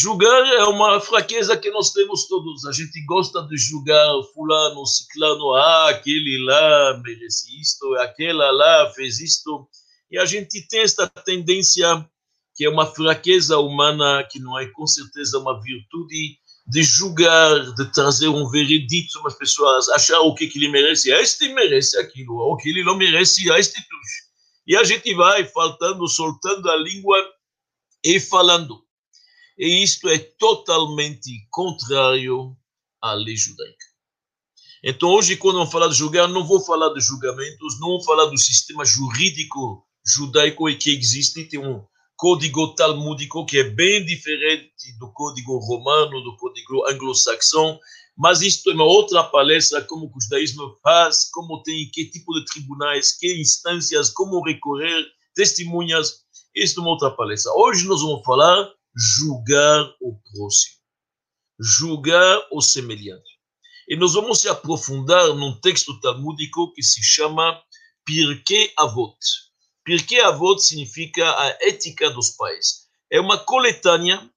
Julgar é uma fraqueza que nós temos todos. A gente gosta de julgar fulano, ciclano, ah, aquele lá merece isto, aquela lá fez isto. E a gente tem esta tendência, que é uma fraqueza humana, que não é com certeza uma virtude, de julgar, de trazer um veredito sobre as pessoas, achar o que, que ele merece. Este merece aquilo, o que ele não merece, este tudo. E a gente vai faltando, soltando a língua e falando. E isto é totalmente contrário à lei judaica. Então, hoje, quando vamos falar de julgar, não vou falar de julgamentos, não vou falar do sistema jurídico judaico que existe, tem um código talmúdico que é bem diferente do código romano, do código anglo-saxão, mas isto é uma outra palestra, como o judaísmo faz, como tem, que tipo de tribunais, que instâncias, como recorrer, testemunhas, isto é uma outra palestra. Hoje nós vamos falar julgar o próximo, julgar o semelhante. E nós vamos se aprofundar num texto talmúdico que se chama Pirkei Avot. Pirkei Avot significa a ética dos pais. É uma coletânea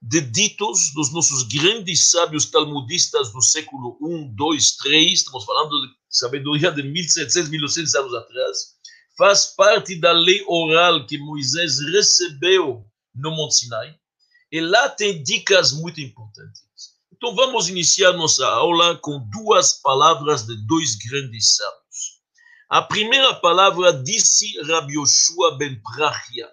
de ditos dos nossos grandes sábios talmudistas do século 1, 2, 3, estamos falando de sabedoria de 1700, 1800 anos atrás, faz parte da lei oral que Moisés recebeu no Monte Sinai, e lá tem dicas muito importantes. Então vamos iniciar nossa aula com duas palavras de dois grandes sábios. A primeira palavra disse Rabbi Yoshua ben Prachia.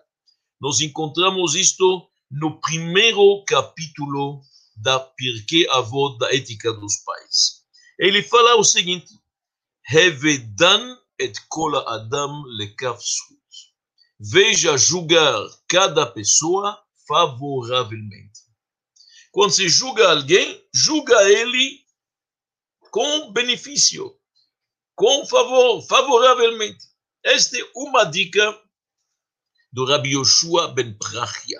Nós encontramos isto no primeiro capítulo da Pirkei Avot, da Ética dos Pais. Ele fala o seguinte: Hevedan et kol adam lekaf Veja julgar cada pessoa favoravelmente. Quando se julga alguém, julga ele com benefício, com favor, favoravelmente. Esta é uma dica do Rabbi Yoshua ben Prachia.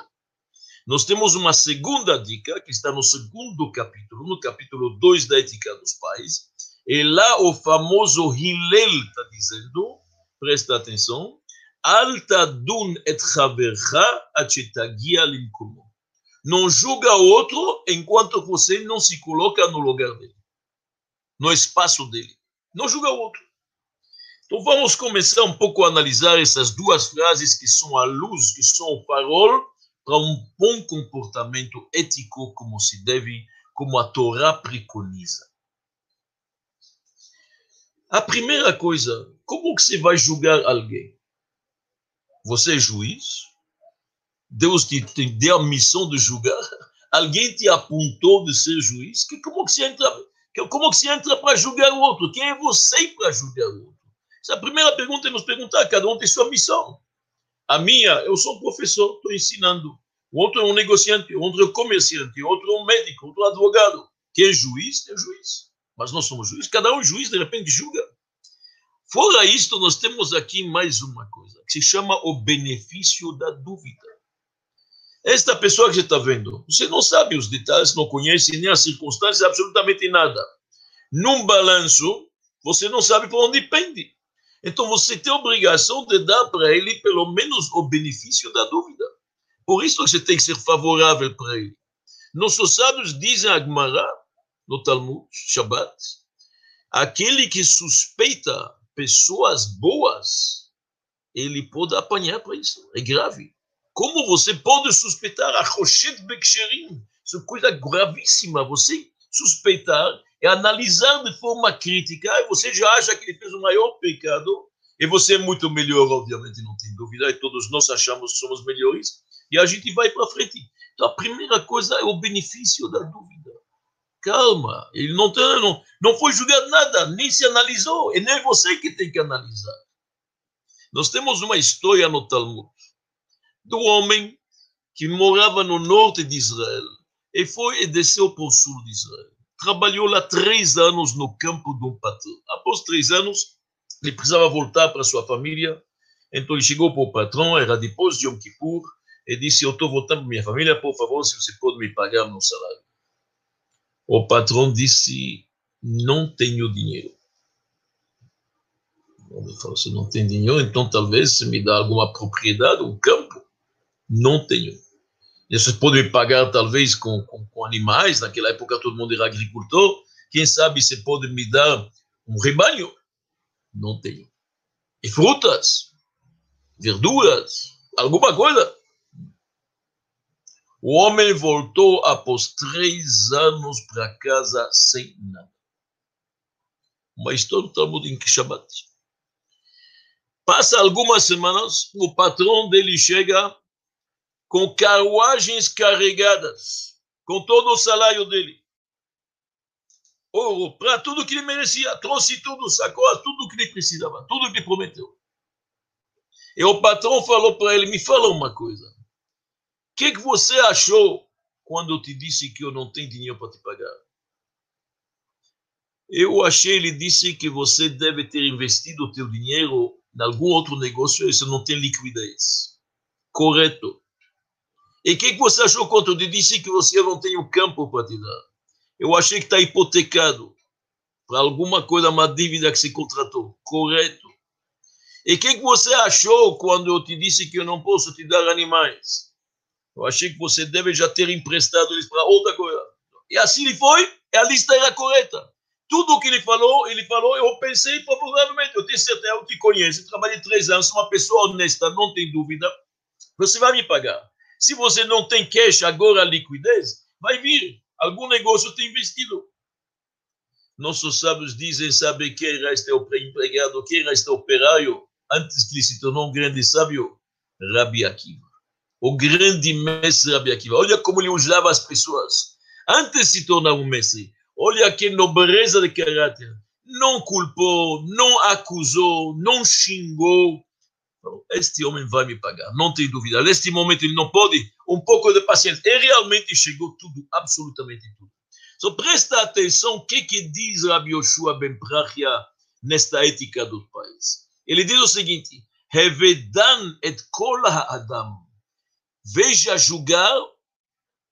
Nós temos uma segunda dica, que está no segundo capítulo, no capítulo 2 da Ética dos Pais. E lá o famoso Hillel está dizendo, presta atenção, Et chavercha limkomo. Não julga outro enquanto você não se coloca no lugar dele, no espaço dele. Não julga outro. Então vamos começar um pouco a analisar essas duas frases que são a luz, que são o farol para um bom comportamento ético como se deve, como a Torá preconiza. A primeira coisa, como que você vai julgar alguém? Você é juiz? Deus te, te deu a missão de julgar? Alguém te apontou de ser juiz? Que, como que você entra? Como que você entra para julgar o outro? Quem é você para julgar o outro? Essa é a primeira pergunta é nos perguntar. Cada um tem sua missão. A minha, eu sou um professor, estou ensinando. O outro é um negociante, outro é um comerciante, outro é um médico, outro é um advogado. Quem é juiz, é juiz. Mas nós somos juízes, cada um é juiz, de repente julga. Fora isto, nós temos aqui mais uma coisa, que se chama o benefício da dúvida. Esta pessoa que você está vendo, você não sabe os detalhes, não conhece nem as circunstâncias, absolutamente nada. Num balanço, você não sabe por onde pende. Então você tem a obrigação de dar para ele pelo menos o benefício da dúvida. Por isso você tem que ser favorável para ele. Nossos sábios dizem a Gemara, no Talmud, Shabbat, aquele que suspeita pessoas boas, ele pode apanhar para isso. É grave. Como você pode suspeitar a Rochet Beksherim? Isso é coisa gravíssima. Você suspeitar e analisar de forma crítica, e você já acha que ele fez o maior pecado, e você é muito melhor, obviamente, não tem dúvida, e todos nós achamos que somos melhores, e a gente vai para frente. Então, a primeira coisa é o benefício da dúvida calma, ele não, tem, não, não foi julgado nada, nem se analisou, e nem você que tem que analisar. Nós temos uma história no Talmud do homem que morava no norte de Israel e foi e desceu para o sul de Israel. Trabalhou lá três anos no campo de um patrão. Após três anos, ele precisava voltar para sua família. Então ele chegou para o patrão, era depois de Yom Kippur, e disse: Eu estou voltando para minha família, por favor, se você pode me pagar meu salário. O patrão disse: Não tenho dinheiro. Ele falou: Se não tem dinheiro, então talvez você me dá alguma propriedade, um campo. Não tenho. Vocês podem pagar, talvez, com, com, com, animais. Naquela época, todo mundo era agricultor. Quem sabe você pode me dar um rebanho? Não tenho. E frutas, verduras, alguma coisa? O homem voltou após três anos para casa sem nada. Uma história do Talmud em Shabbat. Passa algumas semanas, o patrão dele chega com carruagens carregadas, com todo o salário dele. Ouro, para tudo que ele merecia, trouxe tudo, sacou tudo que ele precisava, tudo que ele prometeu. E o patrão falou para ele: Me fala uma coisa. Que, que você achou quando eu te disse que eu não tenho dinheiro para te pagar? Eu achei, ele disse que você deve ter investido o teu dinheiro em algum outro negócio e você não tem liquidez. Correto. E o que, que você achou quando eu te disse que você não tem o campo para te dar? Eu achei que está hipotecado para alguma coisa, uma dívida que se contratou. Correto. E o que, que você achou quando eu te disse que eu não posso te dar animais? Eu achei que você deve já ter emprestado eles para outra coisa. E assim ele foi, e a lista era correta. Tudo o que ele falou, ele falou, eu pensei provavelmente, eu tenho certeza, eu te conheço, trabalhei três anos, sou uma pessoa honesta, não tem dúvida, você vai me pagar. Se você não tem cash agora, liquidez, vai vir. Algum negócio tem investido. Nossos sábios dizem, sabe quem era este empregado, quem era este operário? antes que ele se tornou um grande sábio, Rabi Akiva. O grande mestre Rabi Akiva. Olha como ele usava as pessoas. Antes de se tornar um mestre, olha que nobreza de caráter. Não culpou, não acusou, não xingou. Este homem vai me pagar, não tem dúvida. Neste momento ele não pode, um pouco de paciência. E realmente chegou tudo, absolutamente tudo. Só presta atenção o que, que diz Rabi Yoshua Ben Prachia nesta ética do país. Ele diz o seguinte: Revedan et kol adam. Veja julgar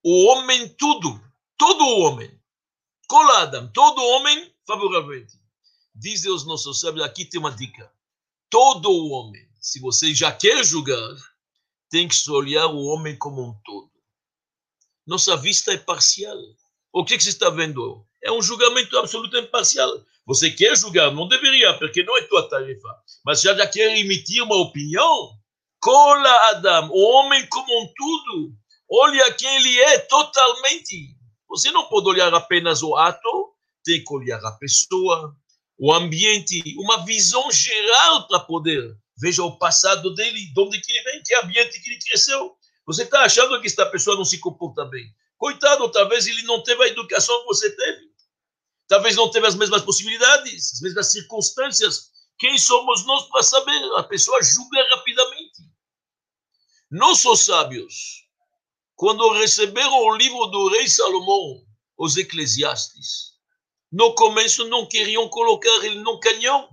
o homem tudo, todo o homem. Kol adam, todo homem favoravelmente. Diz os nossos sábios, aqui tem uma dica. Todo o homem, se você já quer julgar, tem que olhar o homem como um todo. Nossa vista é parcial. O que, que você está vendo? É um julgamento absolutamente parcial. Você quer julgar, não deveria, porque não é tua tarefa. Mas já, já quer emitir uma opinião? Cola Adam, o homem como um tudo. Olha quem ele é totalmente. Você não pode olhar apenas o ato, tem que olhar a pessoa, o ambiente, uma visão geral para poder. Veja o passado dele, de onde que ele vem, que ambiente que ele cresceu. Você está achando que esta pessoa não se comporta bem. Coitado, talvez ele não teve a educação que você teve talvez não teve as mesmas possibilidades, as mesmas circunstâncias. Quem somos nós para saber? A pessoa julga rapidamente. Nossos sábios, quando receberam o livro do rei Salomão, os eclesiastes, no começo não queriam colocar ele no canhão,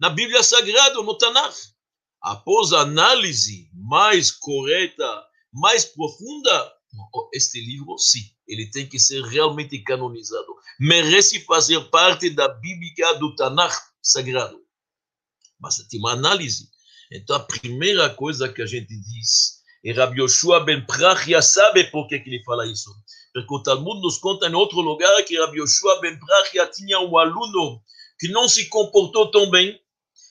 na Bíblia Sagrada, no Tanakh. Após a análise mais correta, mais profunda, este livro, sim, ele tem que ser realmente canonizado. Merece fazer parte da Bíblia do Tanakh sagrado. Mas tem uma análise. Então, a primeira coisa que a gente diz, e Rabbi Yoshua ben Prachia sabe por que, ele fala isso. Porque o Talmud nos conta em outro lugar que Rabbi Yoshua ben Prachia tinha um aluno que não se comportou tão bem.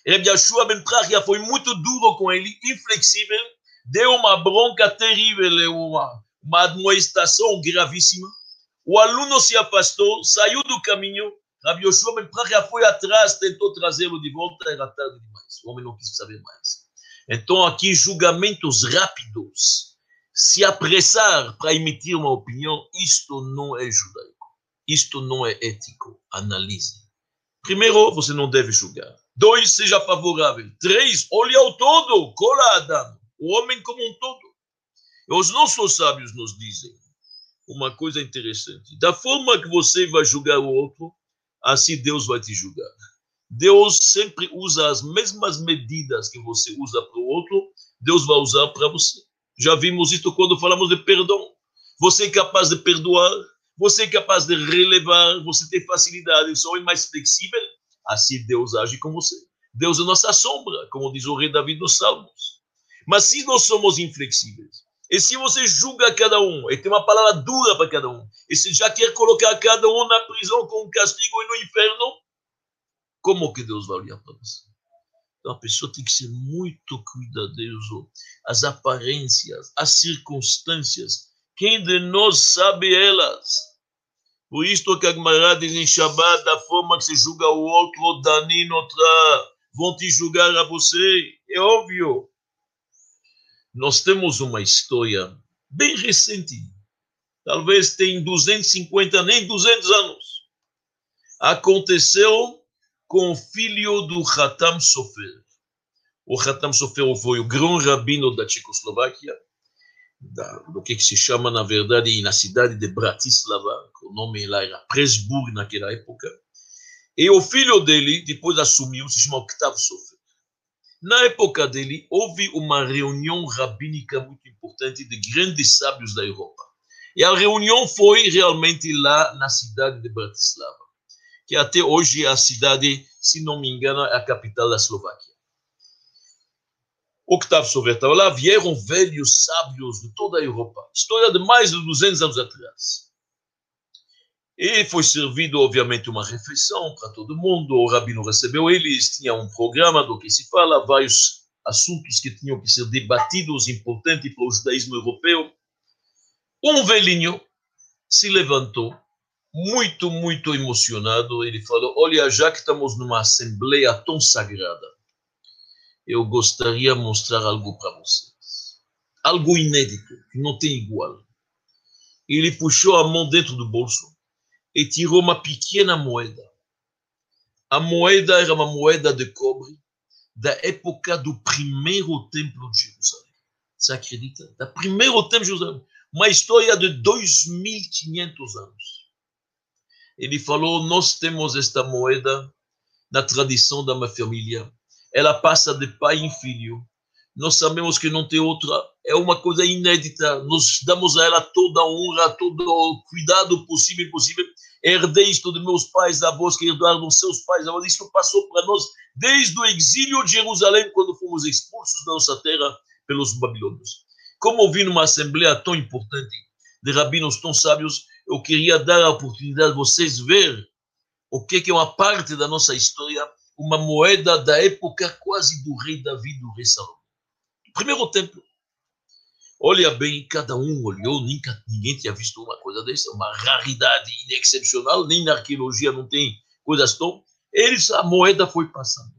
E Rabbi Yoshua ben Prachia foi muito duro com ele, inflexível, deu uma bronca terrível, uma, uma admoestação gravíssima. O aluno se afastou, saiu do caminho. Rabi Yoshua Ben Prachia foi atrás, tentou trazê-lo de volta, era tarde demais. O homem não quis saber mais. Então, aqui, julgamentos rápidos. Se apressar para emitir uma opinião, isto não é judaico. Isto não é ético. Analise. Primeiro, você não deve julgar. Dois, seja favorável. Três, olhe ao todo. Cola Adam. O homem como um todo. Os nossos sábios nos dizem uma coisa interessante. Da forma que você vai julgar o outro, assim Deus vai te julgar. Deus sempre usa as mesmas medidas que você usa para o outro, Deus vai usar para você. Já vimos isso quando falamos de perdão. Você é capaz de perdoar, você é capaz de relevar, você tem facilidade, só é mais flexível, assim Deus age com você. Deus é nossa sombra, como diz o rei Davi nos Salmos. Mas se nós somos inflexíveis, E se você julga cada um, e tem uma palavra dura para cada um, e se já quer colocar cada um na prisão com castigo e no inferno, como que Deus vai para você? Então a pessoa tem que ser muito cuidadoso. As aparências, as circunstâncias, quem de nós sabe elas? Por isso que a Gemara diz em Shabbat, da forma que se julga o outro, Dani outra, vão te julgar a você. É óbvio. Nós temos uma história bem recente, talvez tem 250, nem 200 anos. Aconteceu com o filho do Hatam Sofer. O Hatam Sofer foi o grande rabino da Tchecoslováquia, da, do que, se chama, na verdade, na cidade de Bratislava, o nome lá era Presburg naquela época. E o filho dele, depois assumiu, se chama Octave Sofer. Na época dele, houve uma reunião rabínica muito importante de grandes sábios da Europa. E a reunião foi realmente lá na cidade de Bratislava que até hoje é a cidade, se não me engano, é a capital da Eslováquia. Octave Soviet estava lá, vieram velhos sábios de toda a Europa, história de mais de 200 anos atrás. E foi servido, obviamente, uma refeição para todo mundo, o rabino recebeu eles, tinha um programa do que se fala, vários assuntos que tinham que ser debatidos, importantes para o judaísmo europeu. Um velhinho se levantou muito, muito emocionado. Ele falou: Olha, já que estamos numa assembleia tão sagrada, eu gostaria de mostrar algo para vocês. Algo inédito, que não tem igual. Ele puxou a mão dentro do bolso e tirou uma pequena moeda. A moeda era uma moeda de cobre da época do primeiro templo de Jerusalém. Você acredita? Da primeiro templo de Jerusalém. Uma história de 2.500 anos ele falou: Nós temos esta moeda na tradição da minha família. Ela passa de pai em filho. Nós sabemos que não tem outra. É uma coisa inédita. Nós damos a ela toda a honra, todo o cuidado possível possível. Herdei isto de meus pais, avós que herdaram dos seus pais. Agora, isso passou para nós desde o exílio de Jerusalém, quando fomos expulsos da nossa terra pelos babilônios. Como ouvi numa assembleia tão importante de rabinos tão sábios, eu queria dar a oportunidade de vocês ver o que é uma parte da nossa história, uma moeda da época quase do rei Davi, do rei Salomão. Primeiro templo. Olha bem, cada um olhou, nunca, ninguém tinha visto uma coisa dessa, uma raridade inexcepcional, nem na arqueologia não tem coisas tão. Eles, a moeda foi passando.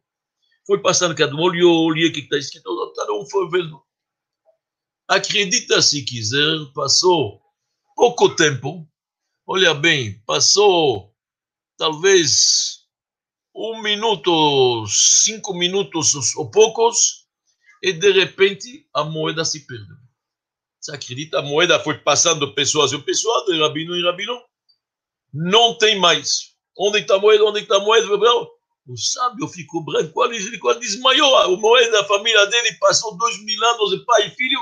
Foi passando, cada um olhou, olhou o que está escrito, cada um foi vendo. Acredita se quiser, passou pouco tempo, Olha bem, passou talvez um minuto, cinco minutos ou poucos, e de repente a moeda se perdeu. Você acredita? A moeda foi passando pessoas em pessoas, de rabino em rabino, não tem mais. Onde está a moeda? Onde está a moeda? O sábio ficou branco, quase, quase desmaiou. A moeda da família dele passou dois mil anos de pai e filho.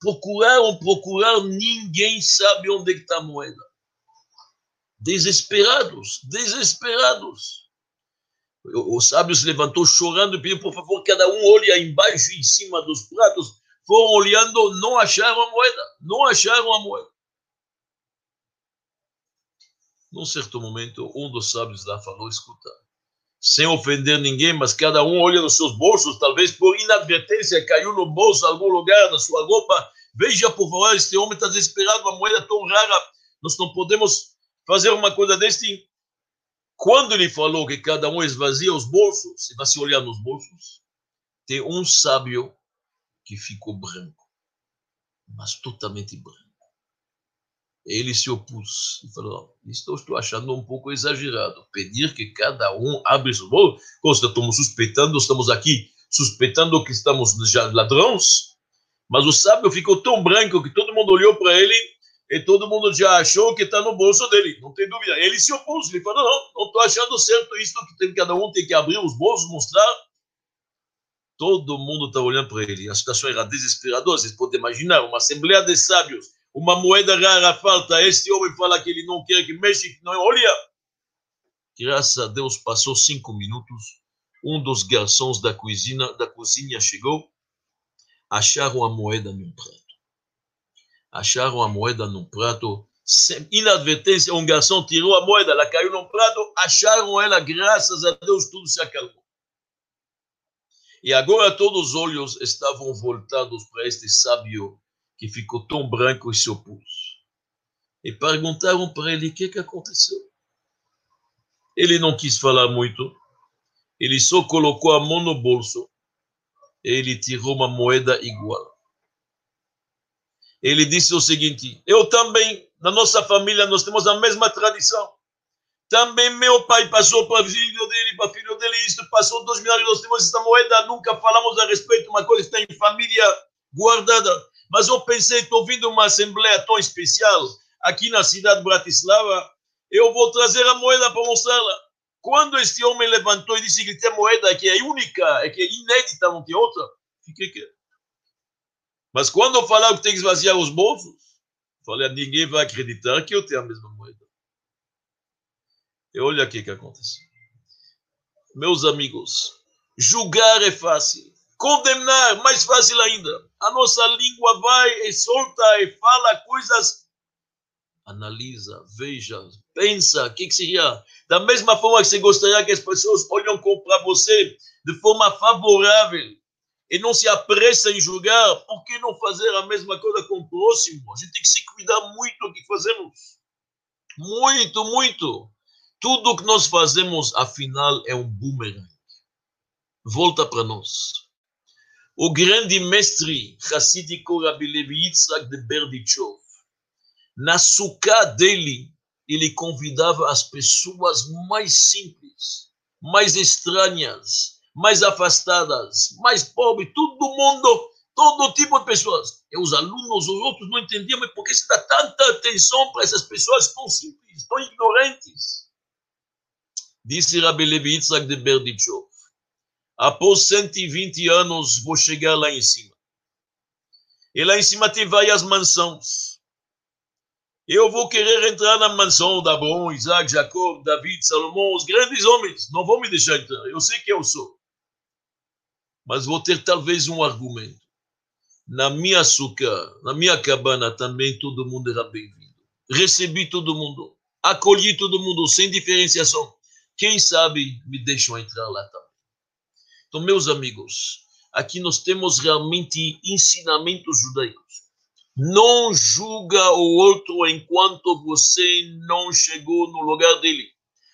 Procuraram, procuraram, ninguém sabe onde está a moeda desesperados, desesperados. O, o sábio se levantou chorando e pediu, por favor, cada um olhe embaixo e em cima dos pratos. Foram olhando, não acharam a moeda, não acharam a moeda. Num certo momento, um dos sábios lá falou, escuta, sem ofender ninguém, mas cada um olha nos seus bolsos, talvez por inadvertência caiu no bolso, algum lugar, na sua roupa. Veja, por favor, este homem está desesperado, uma moeda tão rara, nós não podemos fazer uma coisa deste. Quando ele falou que cada um esvazia os bolsos, se você olhar nos bolsos, tem um sábio que ficou branco, mas totalmente branco. Ele se opôs e falou: Isto eu estou achando um pouco exagerado. Pedir que cada um abra os bolsos. Estamos suspeitando, estamos aqui suspeitando que estamos já ladrões. Mas o sábio ficou tão branco que todo mundo olhou para ele e todo mundo já achou que está no bolso dele, não tem dúvida. Ele se opôs, ele falou: não, não estou achando certo isso, que tem, cada um tem que abrir os bolsos, mostrar. Todo mundo está olhando para ele. A situação era desesperadora, vocês podem imaginar, uma assembleia de sábios, uma moeda rara falta, este homem fala que ele não quer que mexe, que não olha. Graças a Deus, passou cinco minutos, um dos garçons da cozinha, da cozinha chegou, acharam a moeda no prato acharam a moeda num prato. Inadvertência, um garçom tirou a moeda, ela caiu num prato, acharam ela, graças a Deus, tudo se acalmou. E agora todos os olhos estavam voltados para este sábio que ficou tão branco e se opôs. E perguntaram para ele o que, que aconteceu. Ele não quis falar muito, ele só colocou a mão no bolso e ele tirou uma moeda igual. Ele disse o seguinte: Eu também, na nossa família, nós temos a mesma tradição. Também meu pai passou para filho dele, para filho dele, isso passou dois mil anos, nós temos essa moeda, nunca falamos a respeito, uma coisa que está em família guardada. Mas eu pensei, estou vindo uma assembleia tão especial aqui na cidade de Bratislava, eu vou trazer a moeda para mostrá-la. Quando este homem levantou e disse que tem moeda que é única, é que é inédita, não tem outra, fiquei quieto. Mas quando eu falar que tem que esvaziar os bolsos, falei, ninguém vai acreditar que eu tenho a mesma moeda. E olha aqui o que aconteceu. Meus amigos, julgar é fácil. Condenar, mais fácil ainda. A nossa língua vai e solta e fala coisas. Analisa, veja, pensa, o que, que seria? Da mesma forma que você gostaria que as pessoas olham para você de forma favorável e não se apressa em julgar, por que não fazer a mesma coisa com o próximo? A gente tem que se cuidar muito do que fazemos. Muito, muito. Tudo que nós fazemos, afinal, é um boomerang. Volta para nós. O grande mestre Hassidico Rabbi Levi Yitzhak de Berdichov, na sucá dele, ele convidava as pessoas mais simples, mais estranhas, mais afastadas, mais pobres, todo mundo, todo tipo de pessoas. E os alunos, os outros não entendiam, mas por que se dá tanta atenção para essas pessoas tão simples, tão ignorantes? Disse Rabbi Levi Yitzhak de Berdichov. Após 120 anos, vou chegar lá em cima. E lá em cima tem várias mansões. Eu vou querer entrar na mansão da Abraão, Isaac, Jacob, David, Salomão, os grandes homens. Não vão me deixar entrar. Eu sei que eu sou. Mas vou ter talvez um argumento. Na minha açúcar, na minha cabana também todo mundo era bem-vindo. Recebi todo mundo. Acolhi todo mundo sem diferenciação. Quem sabe me deixam entrar lá também. Então, meus amigos, aqui nós temos realmente ensinamentos judaicos. Não julga o outro enquanto você não chegou no lugar dele.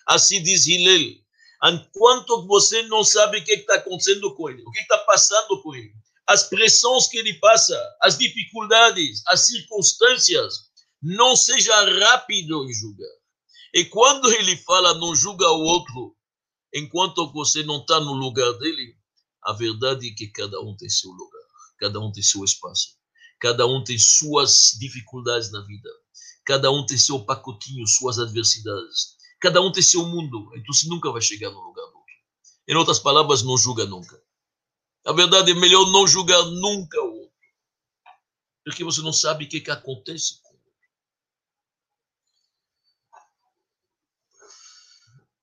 Assim diz Hillel. Enquanto você não sabe o que está acontecendo com ele, o que está passando com ele, as pressões que ele passa, as dificuldades, as circunstâncias, não seja rápido em julgar. E quando ele fala não julga o outro, enquanto você não está no lugar dele, a verdade é que cada um tem seu lugar, cada um tem seu espaço, cada um tem suas dificuldades na vida, cada um tem seu pacotinho, suas adversidades, cada um tem seu mundo, então você nunca vai chegar no lugar do outro. Em outras palavras, não julga nunca. A verdade é melhor não julgar nunca o outro, porque você não sabe o que, que acontece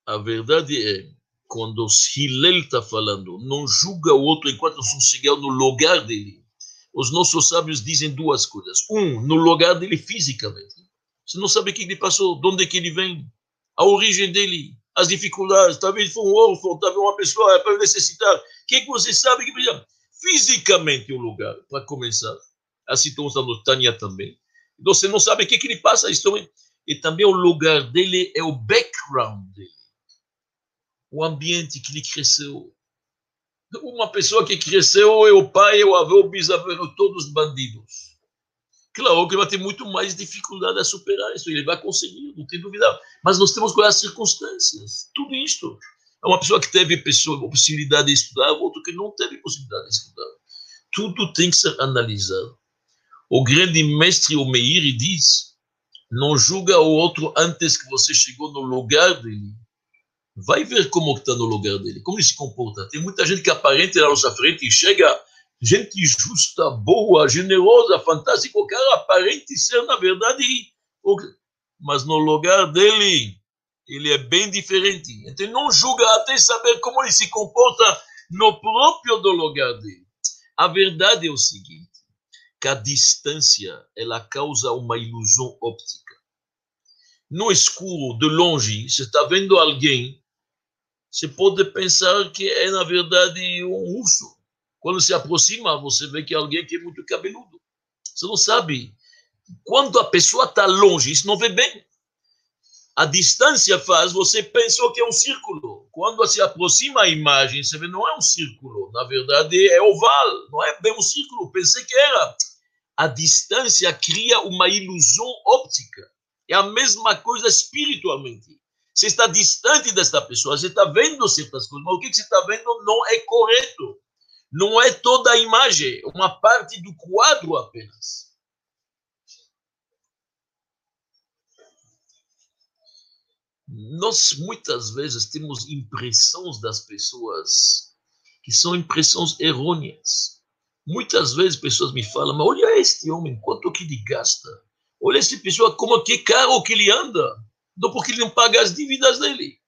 A verdade é, quando Hillel está falando, não julga o outro enquanto não chegar no lugar dele. Os nossos sábios dizem duas coisas. Um, no lugar dele fisicamente. Você não sabe o que ele passou, de onde é que ele vem, a origem dele, as dificuldades. Talvez foi um órfão, talvez uma pessoa para necessitar. O que, é você sabe que precisa? Fisicamente o lugar, para começar. Assim estamos no Tânia também. Você não sabe o que, que ele passa. Isso também. E também o lugar dele é o background dele o ambiente que ele cresceu. Uma pessoa que cresceu é o pai, é o avô, o bisavô, todos bandidos. Claro que vai ter muito mais dificuldade a superar isso, ele vai conseguir, não tem dúvida. Mas nós temos que olhar as circunstâncias, tudo isto. É uma pessoa que teve pessoa, possibilidade de estudar, outro que não teve possibilidade de estudar. Tudo tem que ser analisado. O grande mestre Omeir diz: não julga o outro antes que você chegou no lugar dele vai ver como está no lugar dele, como ele se comporta. Tem muita gente que aparenta na nossa frente e chega, gente justa, boa, generosa, fantástica, o cara aparente ser, na verdade, mas no lugar dele, ele é bem diferente. Então, não julga até saber como ele se comporta no próprio do lugar dele. A verdade é o seguinte, que a distância ela causa uma ilusão óptica. No escuro, de longe, você está vendo alguém, você pode pensar que é, na verdade, um urso. Quando se aproxima, você vê que é alguém que é muito cabeludo. Você não sabe. Quando a pessoa está longe, isso não vê bem. A distância faz, você pensou que é um círculo. Quando se aproxima a imagem, você vê, não é um círculo. Na verdade, é oval. Não é bem um círculo. Pensei que era. A distância cria uma ilusão óptica. É a mesma coisa espiritualmente. Você está distante desta pessoa, você está vendo certas coisas, mas o que você está vendo não é correto. Não é toda a imagem, uma parte do quadro apenas. Nós muitas vezes temos impressões das pessoas que são impressões errôneas. Muitas vezes pessoas me falam, mas olha este homem, quanto que ele gasta. Olha essa pessoa, como que carro que ele anda. Não porque ele não paga as dívidas dele.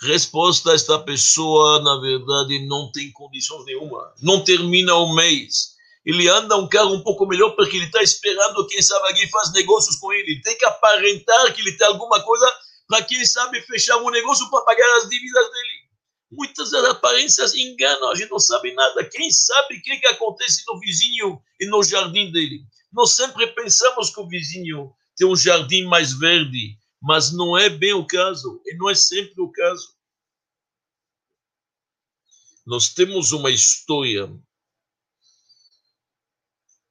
Resposta: esta pessoa, na verdade, não tem condições nenhuma. Não termina o mês. Ele anda um carro um pouco melhor porque ele está esperando quem sabe alguém faz negócios com ele. Ele tem que aparentar que ele tem alguma coisa para quem sabe fechar um negócio para pagar as dívidas dele. Muitas das aparências enganam, a gente não sabe nada. Quem sabe o que, que acontece no vizinho e no jardim dele? Nós sempre pensamos que o vizinho tem um jardim mais verde, mas não é bem o caso, e não é sempre o caso. Nós temos uma história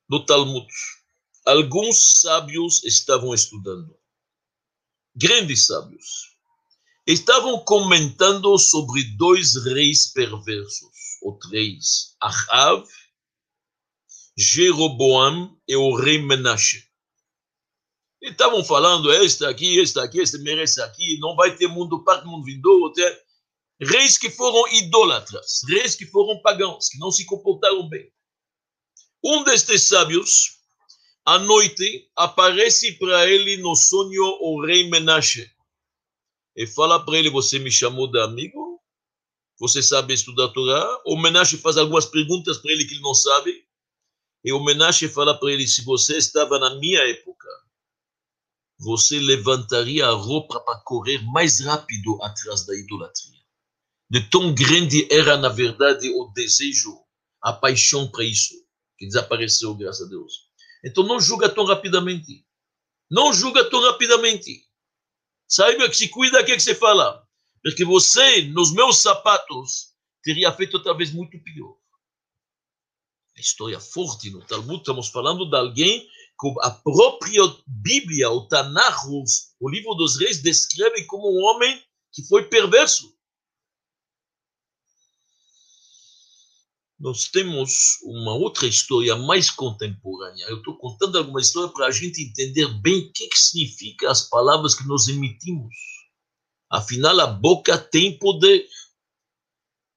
no Talmud. Alguns sábios estavam estudando grandes sábios, estavam comentando sobre dois reis perversos, ou três, Ahav, Jeroboam e o rei Menashe. E estavam falando, este aqui, este aqui, este merece aqui, não vai ter mundo parte, mundo vindouro, ter... reis que foram idólatras, reis que foram pagãos, que não se comportaram bem. Um destes sábios à noite, aparece para ele no sonho o rei Menashe. E fala para ele: Você me chamou de amigo? Você sabe estudar a Torá? O Menashe faz algumas perguntas para ele que ele não sabe. E o Menashe fala para ele: Se você estava na minha época, você levantaria a roupa para correr mais rápido atrás da idolatria. De tão grande era, na verdade, o desejo, a paixão para isso, que desapareceu, graças a Deus. Então não julga tão rapidamente. Não julga tão rapidamente. Saiba que se cuida que, que você fala. Porque você, nos meus sapatos, teria feito talvez muito pior. A história forte no Talmud, estamos falando de alguém a própria Bíblia, o Tanakh, o livro dos reis, descreve como um homem que foi perverso. nós temos uma outra história mais contemporânea. Eu estou contando alguma história para a gente entender bem o que, que significa as palavras que nós emitimos. Afinal, a boca tem poder.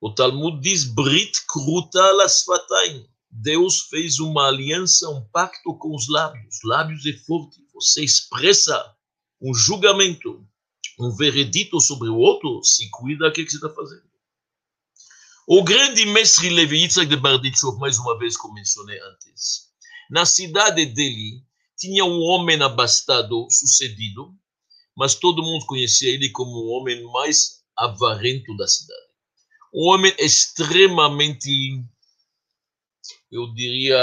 O Talmud diz: Brit kruta lasfataim. Deus fez uma aliança, um pacto com os lábios. Lábios é forte. Você expressa um julgamento, um veredito sobre o outro, se cuida do que, que você está fazendo. O grande mestre Levi Yitzhak de Bardichov, mais uma vez como mencionei antes, na cidade dele tinha um homem abastado, sucedido, mas todo mundo conhecia ele como o homem mais avarento da cidade. Um homem extremamente, eu diria,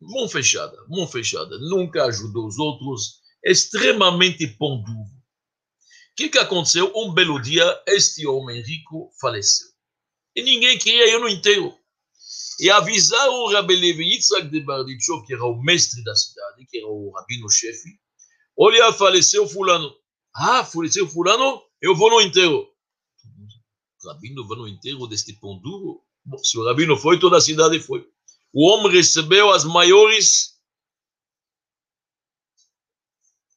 mão fechada, mão fechada, nunca ajudou os outros, extremamente pão duro. O que, que aconteceu? Um belo dia, este homem rico faleceu e ninguém queria ir no enterro. E avisaram o Rabi Levi Yitzhak de Bardichov, que era o mestre da cidade, que era o rabino-chefe, olha, faleceu fulano. Ah, faleceu fulano, eu vou no enterro. Rabino vai no enterro deste pão duro? Se o rabino foi, toda a cidade foi. O homem recebeu as maiores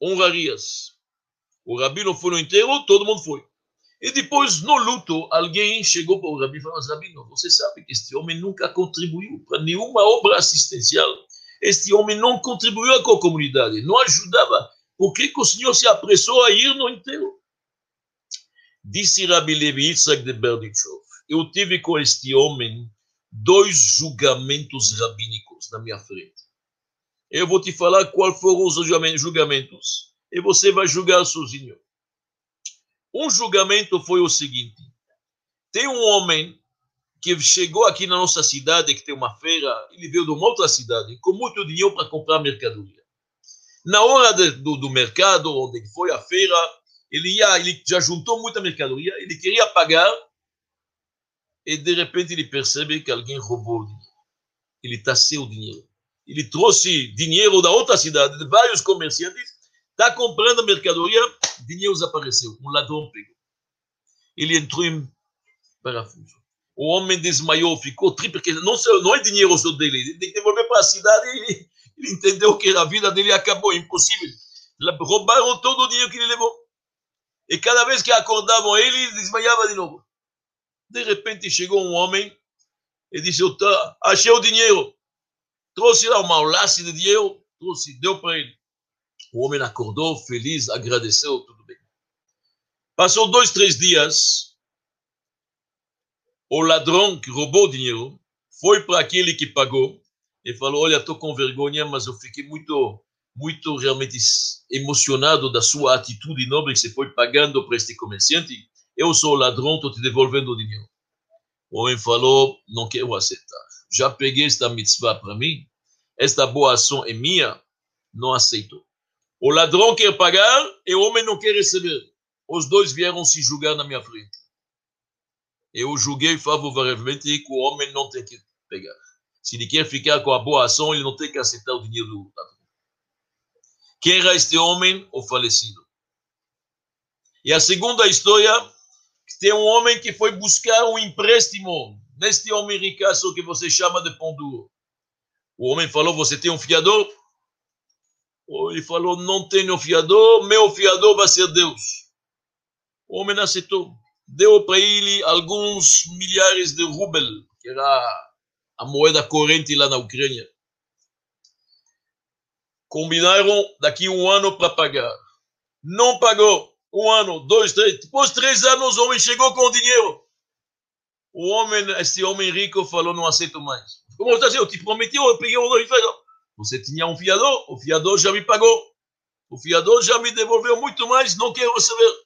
honrarias. O rabino foi no enterro, todo mundo foi. E depois, no luto, alguém chegou para o Rabi e falou: Rabino, você sabe que este homem nunca contribuiu para nenhuma obra assistencial. Este homem não contribuiu com a comunidade, não ajudava. Por que, que o Senhor se apressou a ir no enterro? Disse Rabi Levi Yitzhak de Berdichov: Eu tive com este homem dois julgamentos rabínicos. na minha frente. Eu vou te falar qual foram os julgamentos e você vai julgar sozinho. Um julgamento foi o seguinte: tem um homem que chegou aqui na nossa cidade, que tem uma feira, ele veio de uma outra cidade, com muito dinheiro para comprar mercadoria. Na hora de, do, do mercado, onde foi a feira, ele, ia, ele já juntou muita mercadoria, ele queria pagar, e de repente ele percebe que alguém roubou o dinheiro. Ele está o dinheiro. Ele trouxe dinheiro da outra cidade, de vários comerciantes, está comprando mercadoria, dinheiro desapareceu. Um ladrão pegou. Ele entrou em parafuso. O homem desmaiou, ficou triste, porque não, não é dinheiro só dele, ele tem que devolver para a cidade ele, ele, entendeu que a vida dele acabou, impossível. Roubaram todo o dinheiro que ele levou. E cada vez que acordavam ele desmaiava de novo. De repente chegou um homem e disse: tá, Achei o dinheiro. Trouxe lá uma laço de dinheiro, trouxe, deu para ele. O homem acordou feliz, agradeceu, tudo bem. Passou dois, três dias, o ladrão que roubou o dinheiro foi para aquele que pagou e falou: Olha, estou com vergonha, mas eu fiquei muito, muito realmente emocionado da sua atitude nobre que você foi pagando para este comerciante. Eu sou o ladrão, estou te devolvendo o dinheiro. O homem falou: Não quero aceitar. Já peguei esta mitzvah para mim, esta boa ação é minha, não aceito. O ladrão quer pagar e o homem não quer receber. Os dois vieram se julgar na minha frente eu julguei favoravelmente que o homem não tem que pegar. Se ele quer ficar com a boa ação, ele não tem que aceitar o dinheiro do ladrão. Quem era este homem? O falecido. E a segunda história, tem um homem que foi buscar um empréstimo neste homem ricaço que você chama de pão duro. O homem falou, você tem um fiador? Ele falou, não tenho fiador, meu fiador vai ser Deus. O homem aceitou deu para ele alguns milhares de rubel, que era a moeda corrente lá na Ucrânia. Combinaram daqui um ano para pagar. Não pagou. Um ano, dois, três. Depois de três anos, o homem chegou com o dinheiro. O homem, esse homem rico, falou: Não aceito mais. Como está dizendo? Eu te prometi, eu peguei o nome. Você tinha um fiador, o fiador já me pagou. O fiador já me devolveu muito mais, não quero receber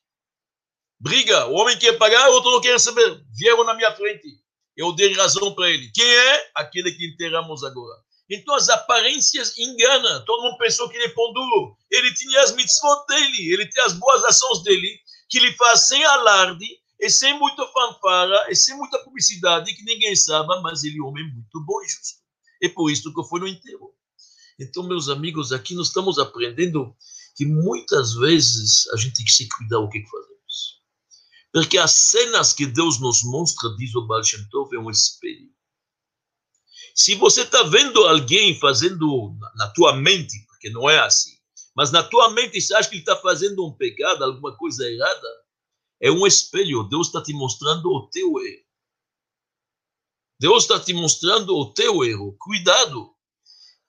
briga, o homem quer pagar, o outro não quer receber. Vieram na minha frente. Eu dei razão para ele. Quem é? Aquele que enterramos agora. Então as aparências enganam. Todo mundo pensou que ele é pão duro. Ele as mitzvot dele, ele tem as boas ações dele, que ele faz sem alarde, e sem muita fanfara, e sem muita publicidade, que ninguém sabe, mas ele é um homem muito bom e justo. É por isso que eu fui no enterro. Então, meus amigos, aqui nós estamos aprendendo que muitas vezes a gente tem que se cuidar o que fazer. Porque as cenas que Deus nos mostra, diz o Baal Shem Tov, é um espelho. Se você está vendo alguém fazendo na tua mente, porque não é assim, mas na tua mente você acha que ele está fazendo um pecado, alguma coisa errada, é um espelho. Deus está te mostrando o teu erro. Deus está te mostrando o teu erro. Cuidado.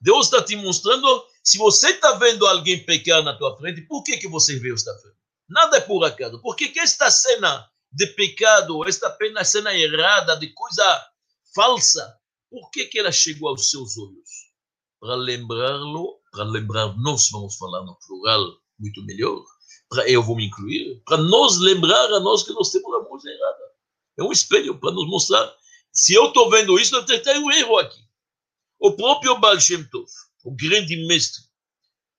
Deus está te mostrando, se você está vendo alguém pecar na tua frente, por que, que você vê esta frente? Nada é por acaso. Porque que esta cena de pecado, esta pena cena errada, de coisa falsa, por que, que ela chegou aos seus olhos? Para lembrá-lo, para lembrar, nós vamos falar no plural muito melhor, para eu vou me incluir, para nos lembrar a nós que nós temos a música errada. É um espelho para nos mostrar. Se eu estou vendo isso, eu tenho um erro aqui. O próprio Baal Shem Tov, o grande mestre,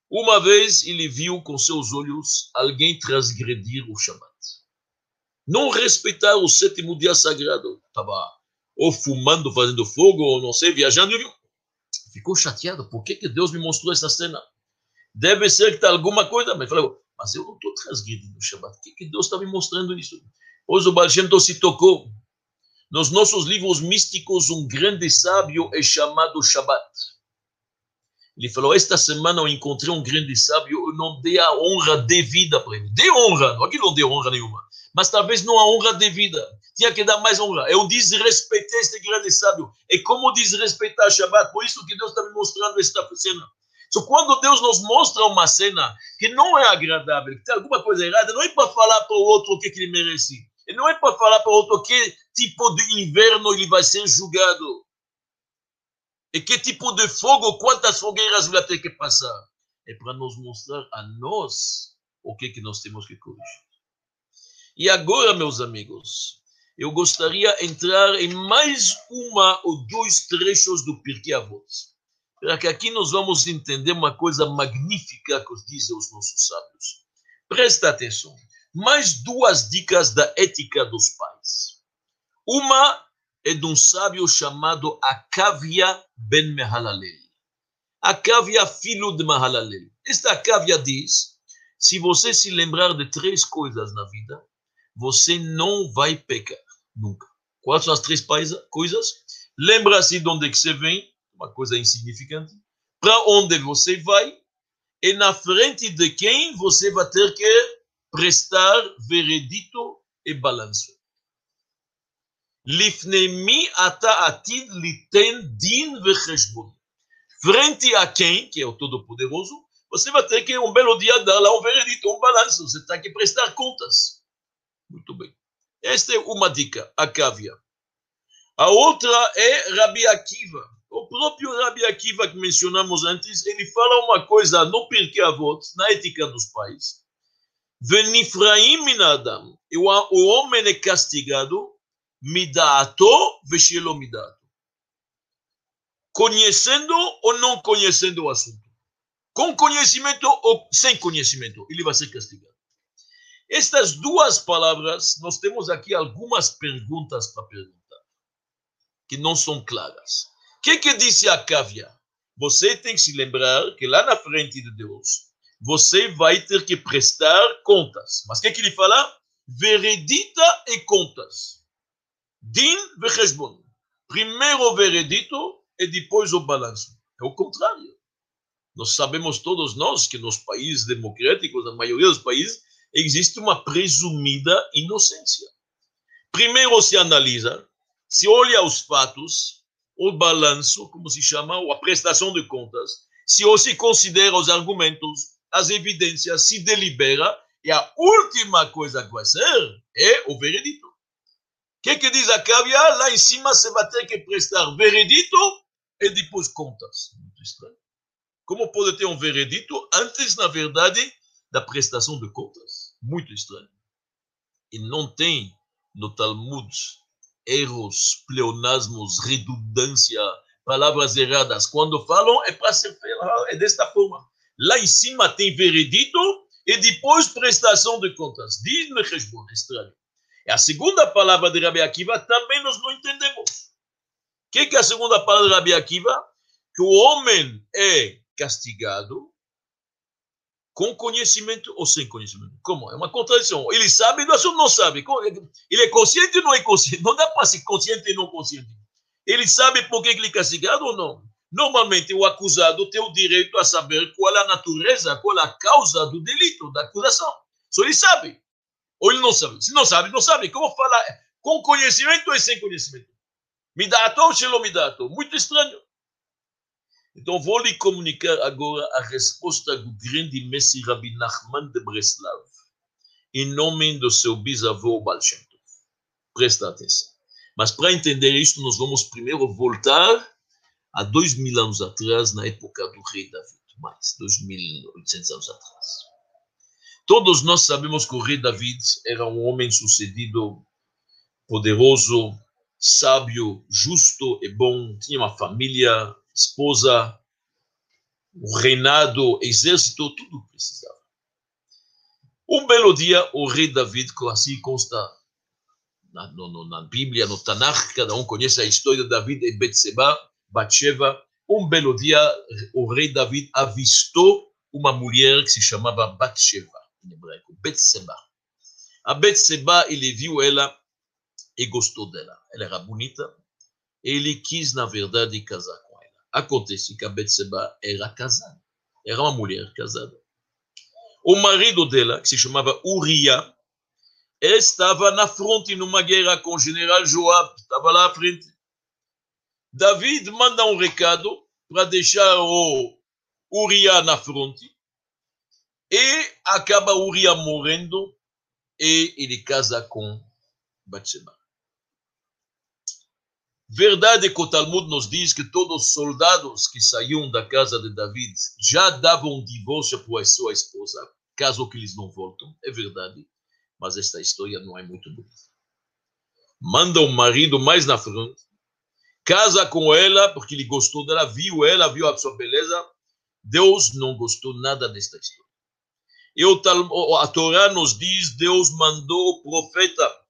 uma vez ele viu com seus olhos alguém transgredir o Shabat. Não respeitar o sétimo dia sagrado. Estava ou fumando, fazendo fogo, ou não sei, viajando. Ficou chateado. Por que, que Deus me mostrou essa cena? Deve ser que está alguma coisa. Mas falou, mas eu não estou transgredindo o Shabat. Por que, que Deus está me mostrando isso? Pois o Baal se tocou. Nos nossos livros místicos, um grande sábio é chamado Shabat. Ele falou: Esta semana eu encontrei um grande sábio, eu não dei a honra devida para ele. Dei honra, aqui não deu honra nenhuma, mas talvez não a honra devida. Tinha que dar mais honra. Eu desrespeitei este grande sábio. E como desrespeitar Shabbat? Por isso que Deus está me mostrando esta cena. Só quando Deus nos mostra uma cena que não é agradável, que tem alguma coisa errada, não é para falar para o outro o que, que ele merece. E não é para falar para o outro que tipo de inverno ele vai ser julgado. E que tipo de fogo, quantas fogueiras vai ter que passar? É para nos mostrar a nós o que, que nós temos que corrigir. E agora, meus amigos, eu gostaria de entrar em mais uma ou dois trechos do Pirkei Avot. Para que aqui nós vamos entender uma coisa magnífica que dizem os nossos sábios. Presta atenção. Mais duas dicas da ética dos pais. Uma é de um sábio chamado Akavia ben Mehalalel. Akavia, filho de Mahalalel. Esta Akavia diz, se você se lembrar de três coisas na vida, você não vai pecar, nunca. Quais são as três coisas? Lembra-se de onde que você vem, uma coisa insignificante, para onde você vai, e na frente de quem você vai ter que prestar veredito e balanço. Lifnemi ata atid liten din vecheshbon. Frente a quem, que é o Todo-Poderoso, você vai ter que um belo dia dar lá um veredito, um balanço. Você tem que prestar contas. Muito bem. Esta é uma dica, a cávia. A outra é Rabi Akiva. O próprio Rabi Akiva que mencionamos antes, ele fala uma coisa no Pirkei Avot, na ética dos pais. Venifraim minadam. O homem é castigado midato veshelo midato. Conhecendo ou não conhecendo o assunto. Com conhecimento ou sem conhecimento, ele vai ser castigado. Estas duas palavras, nós temos aqui algumas perguntas para perguntar, que não são claras. O que, que disse a Cávia? Você tem que se lembrar que lá na frente de Deus, você vai ter que prestar contas. Mas o que, que ele fala? Veredita e contas. Din vecheshbon. Primeiro o veredito e depois o balanço. É o contrário. Nós sabemos todos nós que nos países democráticos, na maioria dos países, existe uma presumida inocência. Primeiro se analisa, se olha os fatos, o balanço, como se chama, ou a prestação de contas, se se considera os argumentos, as evidências, se delibera, e a última coisa que vai ser é o veredito. O que, que diz a Cavia? Lá em cima você vai ter que prestar veredito e depois contas. Muito estranho. Como pode ter um veredito antes, na verdade, da prestação de contas? Muito estranho. E não tem no Talmud erros, pleonasmos, redundância, palavras erradas. Quando falam, é para ser é desta forma. Lá em cima tem veredito e depois prestação de contas. Diz no Heshbon, estranho. E a segunda palavra de Rabi Akiva também nós não entendemos. O que, que é a segunda palavra de Rabi Akiva? Que o homem é castigado com conhecimento ou sem conhecimento? Como? É uma contradição. Ele sabe, mas não sabe. Ele é consciente ou não é consciente? Não dá para ser consciente e não consciente. Ele sabe por que ele é castigado ou não? Normalmente, o acusado tem o direito a saber qual a natureza, qual a causa do delito, da acusação. Só ele sabe. Ou ele não sabe. Se não sabe, não sabe. Como falar? Com conhecimento ou sem conhecimento? Me dá ou me dá Muito estranho. Então, vou lhe comunicar agora a resposta do grande Messi Rabi Nachman de Breslav, em nome do seu bisavô Baal Shem Tov. Presta atenção. Mas para entender isto, nós vamos primeiro voltar a dois mil anos atrás, na época do rei David, mais, dois mil oitocentos anos atrás. Todos nós sabemos que o rei David era um homem sucedido, poderoso, sábio, justo e bom, tinha uma família esposa, o reinado, exército, tudo precisava. Um belo dia, o rei David, assim consta na, no, na Bíblia, no Tanakh, cada um conhece a história de David e Betseba, Batsheva. Um belo dia, o rei David avistou uma mulher que se chamava Batsheva, em hebraico, Betseba. A Betseba, ele viu ela e gostou dela. Ela era bonita. Ele quis, na verdade, casar Acontece que a Betseba era casada, era uma mulher casada. O marido dela, que se chamava Uriah, estava na fronte numa guerra com o general Joab, estava lá à frente. David manda um recado para deixar o Uriah na fronte e acaba Uriah morrendo e ele casa com Batseba. Verdade que o Talmud nos diz que todos os soldados que saíam da casa de David já davam divórcio para a sua esposa, caso que eles não voltam. É verdade, mas esta história não é muito bonita. Manda o marido mais na frente, casa com ela, porque ele gostou dela, viu ela, viu a sua beleza. Deus não gostou nada desta história. E o, a Torá nos diz, Deus mandou o profeta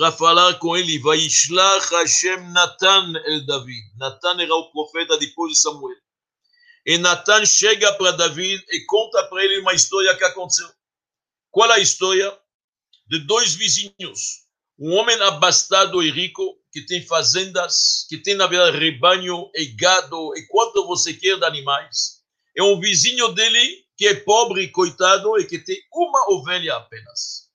para falar com ele, vai Vaishlach Hashem Natan el David. Natan era o profeta depois de Samuel. E Natan chega para David e conta para ele uma história que aconteceu. Qual a história? De dois vizinhos. Um homem abastado e rico, que tem fazendas, que tem, na verdade, rebanho e gado, e quanto você quer de animais. É um vizinho dele que é pobre, coitado, e que tem uma ovelha apenas.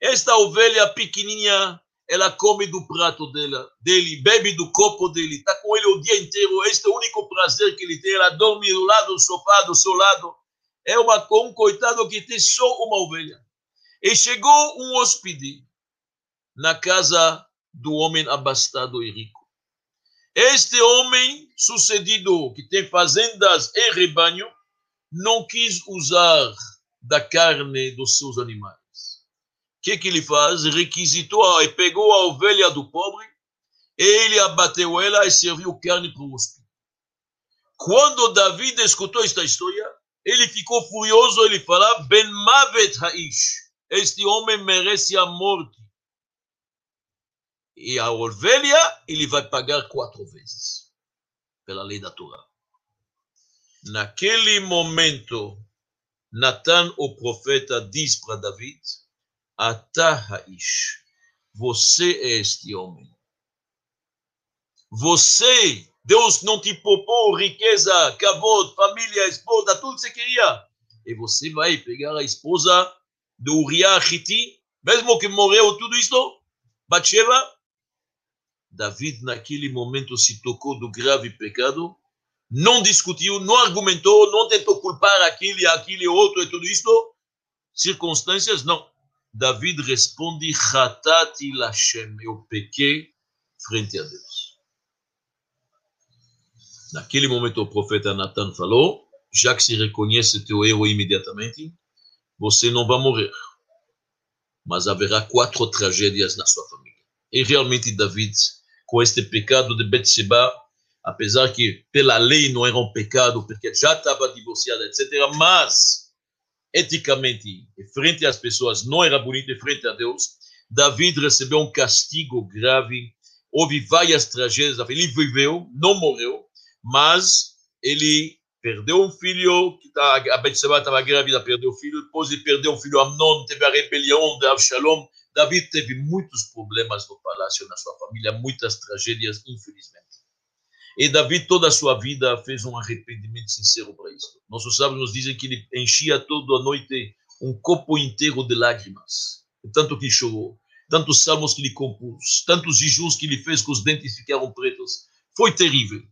Esta ovelha pequenininha, ela come do prato dela, dele, bebe do copo dele, está com ele o dia inteiro. Este é o único prazer que ele tem. Ela dorme do lado do sofá, do seu lado. É uma, um coitado que tem só uma ovelha. E chegou um hóspede na casa do homem abastado e rico. Este homem sucedido, que tem fazendas e rebanho, não quis usar da carne dos seus animais que, que ele faz? Requisitou e pegou a ovelha do pobre, ele abateu ela e serviu carne para o hóspede. Quando David escutou esta história, ele ficou furioso, ele falou, Ben Mavet Haish, este homem merece a morte. E a ovelha, ele vai pagar quatro vezes, pela lei da Torá. Naquele momento, Natan, o profeta, diz para David, Atahaish. Você é este homem. Você, Deus não te poupou riqueza, cavalo, família, esposa, tudo que você queria. E você vai pegar a esposa do Uriah mesmo que morreu tudo isto, Batsheva. David, naquele momento, se tocou do grave pecado, não discutiu, não argumentou, não tentou culpar aquele, aquele outro e tudo isto. Circunstâncias, não. David responde: Hatati Lashem, eu pequei frente a Deus. Naquele momento, o profeta Natan falou: já que se reconhece teu erro imediatamente, você não vai morrer, mas haverá quatro tragédias na sua família. E realmente, David, com este pecado de Betseba, apesar que pela lei não era um pecado, porque já estava divorciada, etc., mas eticamente, frente às pessoas, não era bonito frente a Deus. David recebeu um castigo grave, houve várias tragédias, ele viveu, não morreu, mas ele perdeu um filho, que tá, a Betseba estava grávida, perdeu o filho, depois ele perdeu o filho Amnon, teve a rebelião de Absalom. David teve muitos problemas no palácio, na sua família, muitas tragédias, infelizmente. E Davi, toda a sua vida, fez um arrependimento sincero para isso. Nossos sábios nos dizem que ele enchia toda a noite um copo inteiro de lágrimas. Tanto que chorou, tantos salmos que ele compôs, tantos jejuns que ele fez que os dentes ficaram pretos. Foi terrível.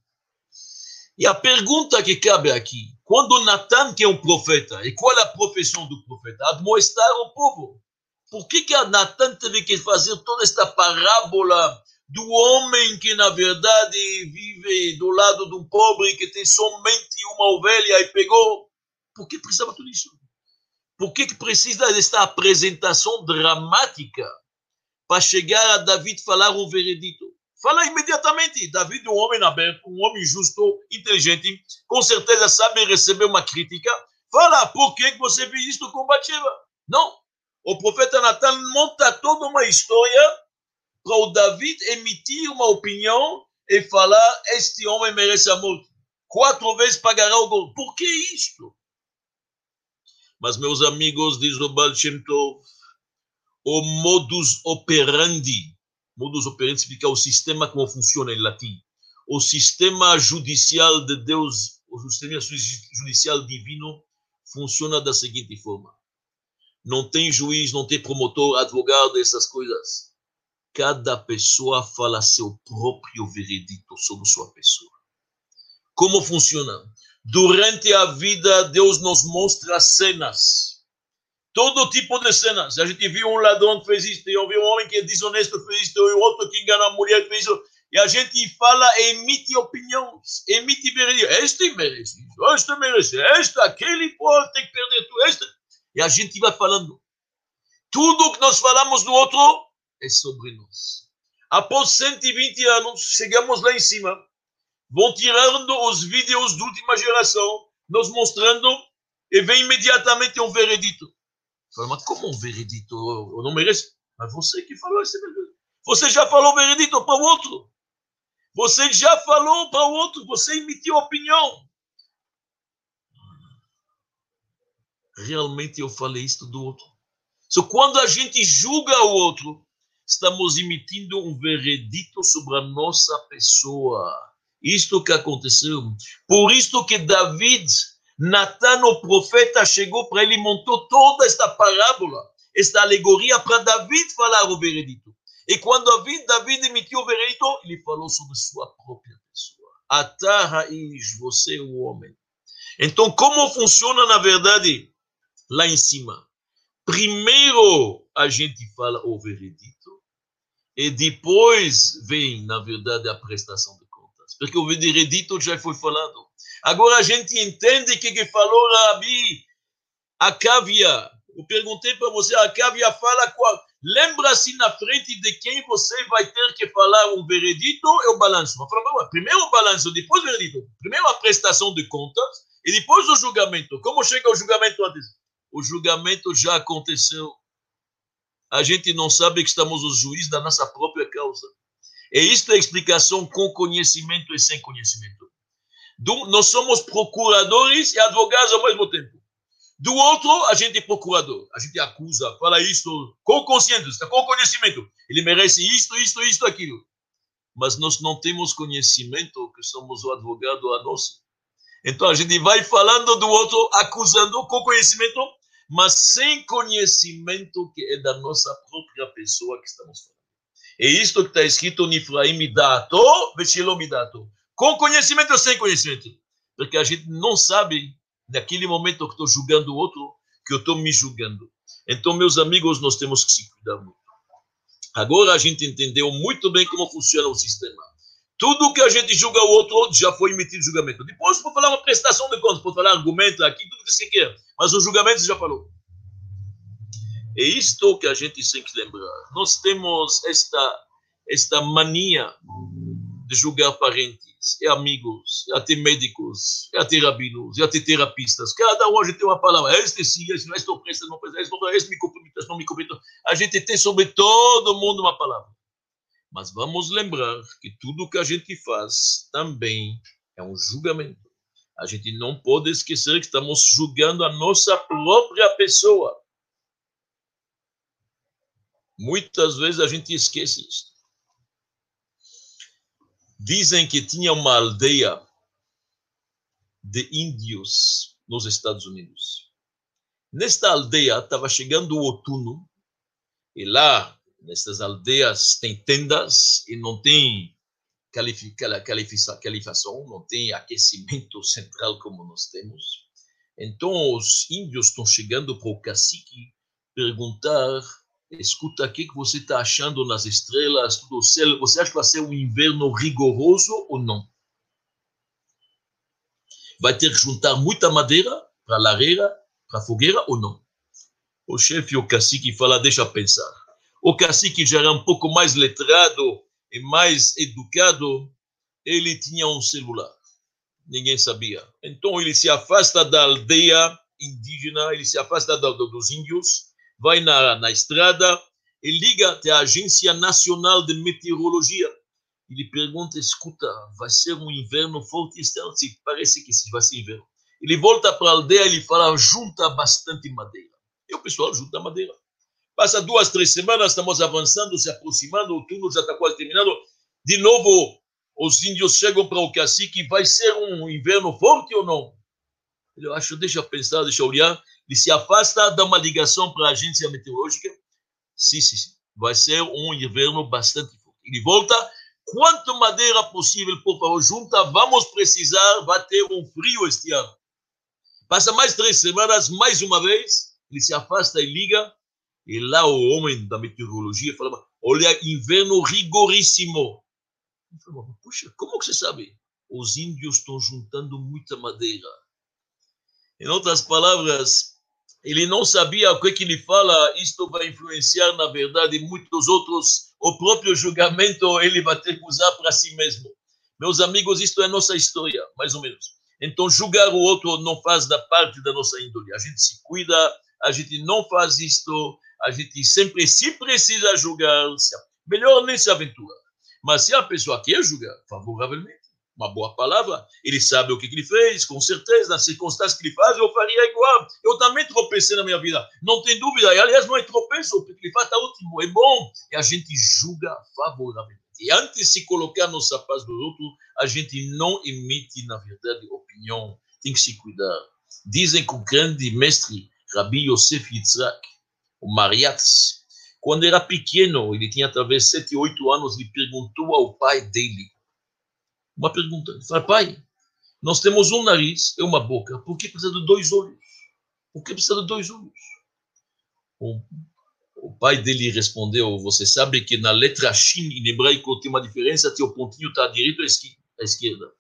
E a pergunta que cabe aqui, quando Natan, que é um profeta, e qual é a profissão do profeta? Admoestar o povo. Por que, que Natan teve que fazer toda esta parábola do homem que, na verdade, vive do lado de um pobre que tem somente uma ovelha e pegou. Por que precisava tudo isso? Por que, que precisa desta apresentação dramática para chegar a David falar um veredito? Fala imediatamente. David, um homem aberto, um homem justo, inteligente, com certeza sabe receber uma crítica. Fala, por que você fez isto com Bathsheba? Não. O profeta Natan monta toda uma história para o David emitir uma opinião e falar: este homem merece a morte. Quatro vezes pagará o gol. Por que isto? Mas, meus amigos, diz o Baal Shem Tov, o modus operandi, modus operandi significa o sistema como funciona em latim, o sistema judicial de Deus, o sistema judicial divino, funciona da seguinte forma: não tem juiz, não tem promotor, advogado, essas coisas cada pessoa fala seu próprio veredito sobre sua pessoa. Como funciona? Durante a vida, Deus nos mostra cenas. Todo tipo de cenas. A gente viu um ladrão que fez isso, eu vi um homem que é desonesto fez isso, e outro que engana a mulher fez isso. e a gente fala, emite opiniões, emite veredito. Este merece este merece, este, aquele pode ter que perder tudo, este. E a gente vai falando. Tudo que nós falamos do outro é sobre nós. Após 120 anos, chegamos lá em cima, vão tirando os vídeos da última geração, nos mostrando, e vem imediatamente um veredito. Mas como um veredito? Eu não mereço. Mas você que falou esse veredito. Você já falou veredito para o outro. Você já falou para o outro, você emitiu opinião. Realmente eu falei isso do outro. So, quando a gente julga o outro, estamos emitindo um veredito sobre a nossa pessoa. Isto que aconteceu. Por isso que David, Natan, o profeta, chegou para ele e montou toda esta parábola, esta alegoria para David falar o veredito. E quando David, David emitiu o veredito, ele falou sobre sua própria pessoa. Atá raiz, você é o homem. Então, como funciona na verdade lá em cima? Primeiro a gente fala o veredito e depois vem, na verdade, a prestação de contas. Porque o veredito já foi falado. Agora a gente entende o que, que falou Rabi Akavia. Eu perguntei para você, a Akavia fala qual Lembra-se na frente de quem você vai ter que falar um veredito e o balanço. Primeiro o balanço, depois o veredito. Primeiro a prestação de contas e depois o julgamento. Como chega o julgamento antes? O julgamento já aconteceu. A gente não sabe que estamos os juízes da nossa própria causa. E isto é explicação com conhecimento e sem conhecimento. Nós somos procuradores e advogados ao mesmo tempo. Do outro, a gente é procurador, a gente acusa, fala isto com consciência, com conhecimento. Ele merece isto, isto, isto, aquilo. Mas nós não temos conhecimento que somos o advogado a nós. Então a gente vai falando do outro, acusando com conhecimento, mas sem conhecimento que é da nossa própria pessoa que estamos falando. É isto que está escrito Nifraim Midato, Veshelo Midato. Com conhecimento ou sem conhecimento? Porque a gente não sabe naquele momento que estou julgando o outro, que eu estou me julgando. Então, meus amigos, nós temos que se cuidar muito. Agora a gente entendeu muito bem como funciona o sistema. Tudo que a gente julga o outro já foi emitido julgamento. Depois pode falar uma prestação de contas, pode falar argumento aqui, tudo que você quer. Mas o julgamento você já falou. É isto que a gente tem que lembrar. Nós temos esta, esta mania de julgar parentes e amigos, e até médicos, e até rabinos, e até terapistas. Cada um a gente tem uma palavra. Este sim, este não, este não presta, não presta, este não, este me cumprimenta, este não me cumprimenta. A gente tem sobre todo mundo uma palavra. Mas vamos lembrar que tudo que a gente faz também é um julgamento. A gente não pode esquecer que estamos julgando a nossa própria pessoa. Muitas vezes a gente esquece isso. Dizem que tinha uma aldeia de índios nos Estados Unidos. Nesta aldeia estava chegando o outono e lá, nessas aldeias, tem tendas e não tem calificação, não tem aquecimento central como nós temos. Então, os índios estão chegando para o cacique perguntar escuta aqui que você está achando nas estrelas, tudo o céu. Você acha que vai ser um inverno rigoroso ou não? Vai ter que juntar muita madeira para lareira, para fogueira ou não? O chefe, o cacique, fala, deixa pensar. O cacique já era um pouco mais letrado e mais educado, ele tinha um celular. Ninguém sabia. Então ele se afasta da aldeia indígena, ele se afasta dos índios, vai na, na estrada e liga até a Agência Nacional de Meteorologia. Ele pergunta, escuta, vai ser um inverno forte ano? Sim, parece que vai ser inverno. Ele volta para a aldeia e fala, junta bastante madeira. E o pessoal junta madeira. Passa duas, três semanas, estamos avançando, se aproximando, o turno já está quase terminando. De novo, os índios chegam para o cacique, vai ser um inverno forte ou não? Ele acha, deixa pensar, deixa olhar ele se afasta, dá uma ligação para a agência meteorológica. Sim, sim, sim. Vai ser um inverno bastante forte. Ele volta. Quanto madeira possível, por favor, junta. Vamos precisar, vai ter um frio este ano. Passa mais três semanas, mais uma vez. Ele se afasta e liga. E lá o homem da meteorologia fala: Olha, inverno rigoríssimo. Ele falou, puxa, como que você sabe? Os índios estão juntando muita madeira. Em outras palavras, ele não sabia o que, que ele fala, isto vai influenciar, na verdade, muitos outros. O próprio julgamento ele vai ter que usar para si mesmo. Meus amigos, isto é nossa história, mais ou menos. Então, julgar o outro não faz da parte da nossa índole. A gente se cuida, a gente não faz isto, a gente sempre, se precisa julgar, melhor nem se aventura. Mas se a pessoa quer julgar favoravelmente, uma boa palavra, ele sabe o que, ele fez, com certeza, nas circunstâncias que ele faz, eu faria igual. Eu também tropecei na minha vida, não tem dúvida. E, aliás, não é tropeço, o que ele faz está ótimo, é bom. E a gente julga favoravelmente. E antes de se colocar nos sapatos do outro, a gente não emite, na verdade, opinião. Tem que se cuidar. Dizem que o grande mestre Rabbi Yosef Yitzhak, o Mariatz, quando era pequeno, ele tinha talvez sete, oito anos, ele perguntou ao pai dele uma pergunta. Ele fala, pai, nós temos um nariz e uma boca, por que precisa de dois olhos? Por que precisa de dois olhos? O, o pai dele respondeu, você sabe que na letra Shin em hebraico tem uma diferença, tem o pontinho está ou à esquerda.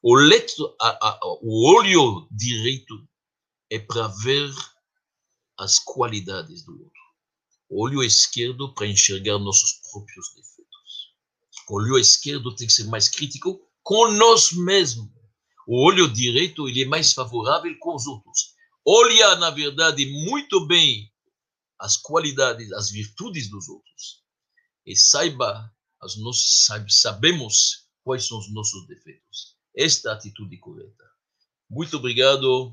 O, letro, a, a, o olho direito é para ver as qualidades do outro. Olho esquerdo para enxergar nossos próprios defeitos o olho esquerdo tem que ser mais crítico com nós mesmos. O olho direito ele é mais favorável com os outros. Olha, na verdade, muito bem as qualidades, as virtudes dos outros. E saiba, as nós sabemos quais são os nossos defeitos. Esta atitude correta. Muito obrigado.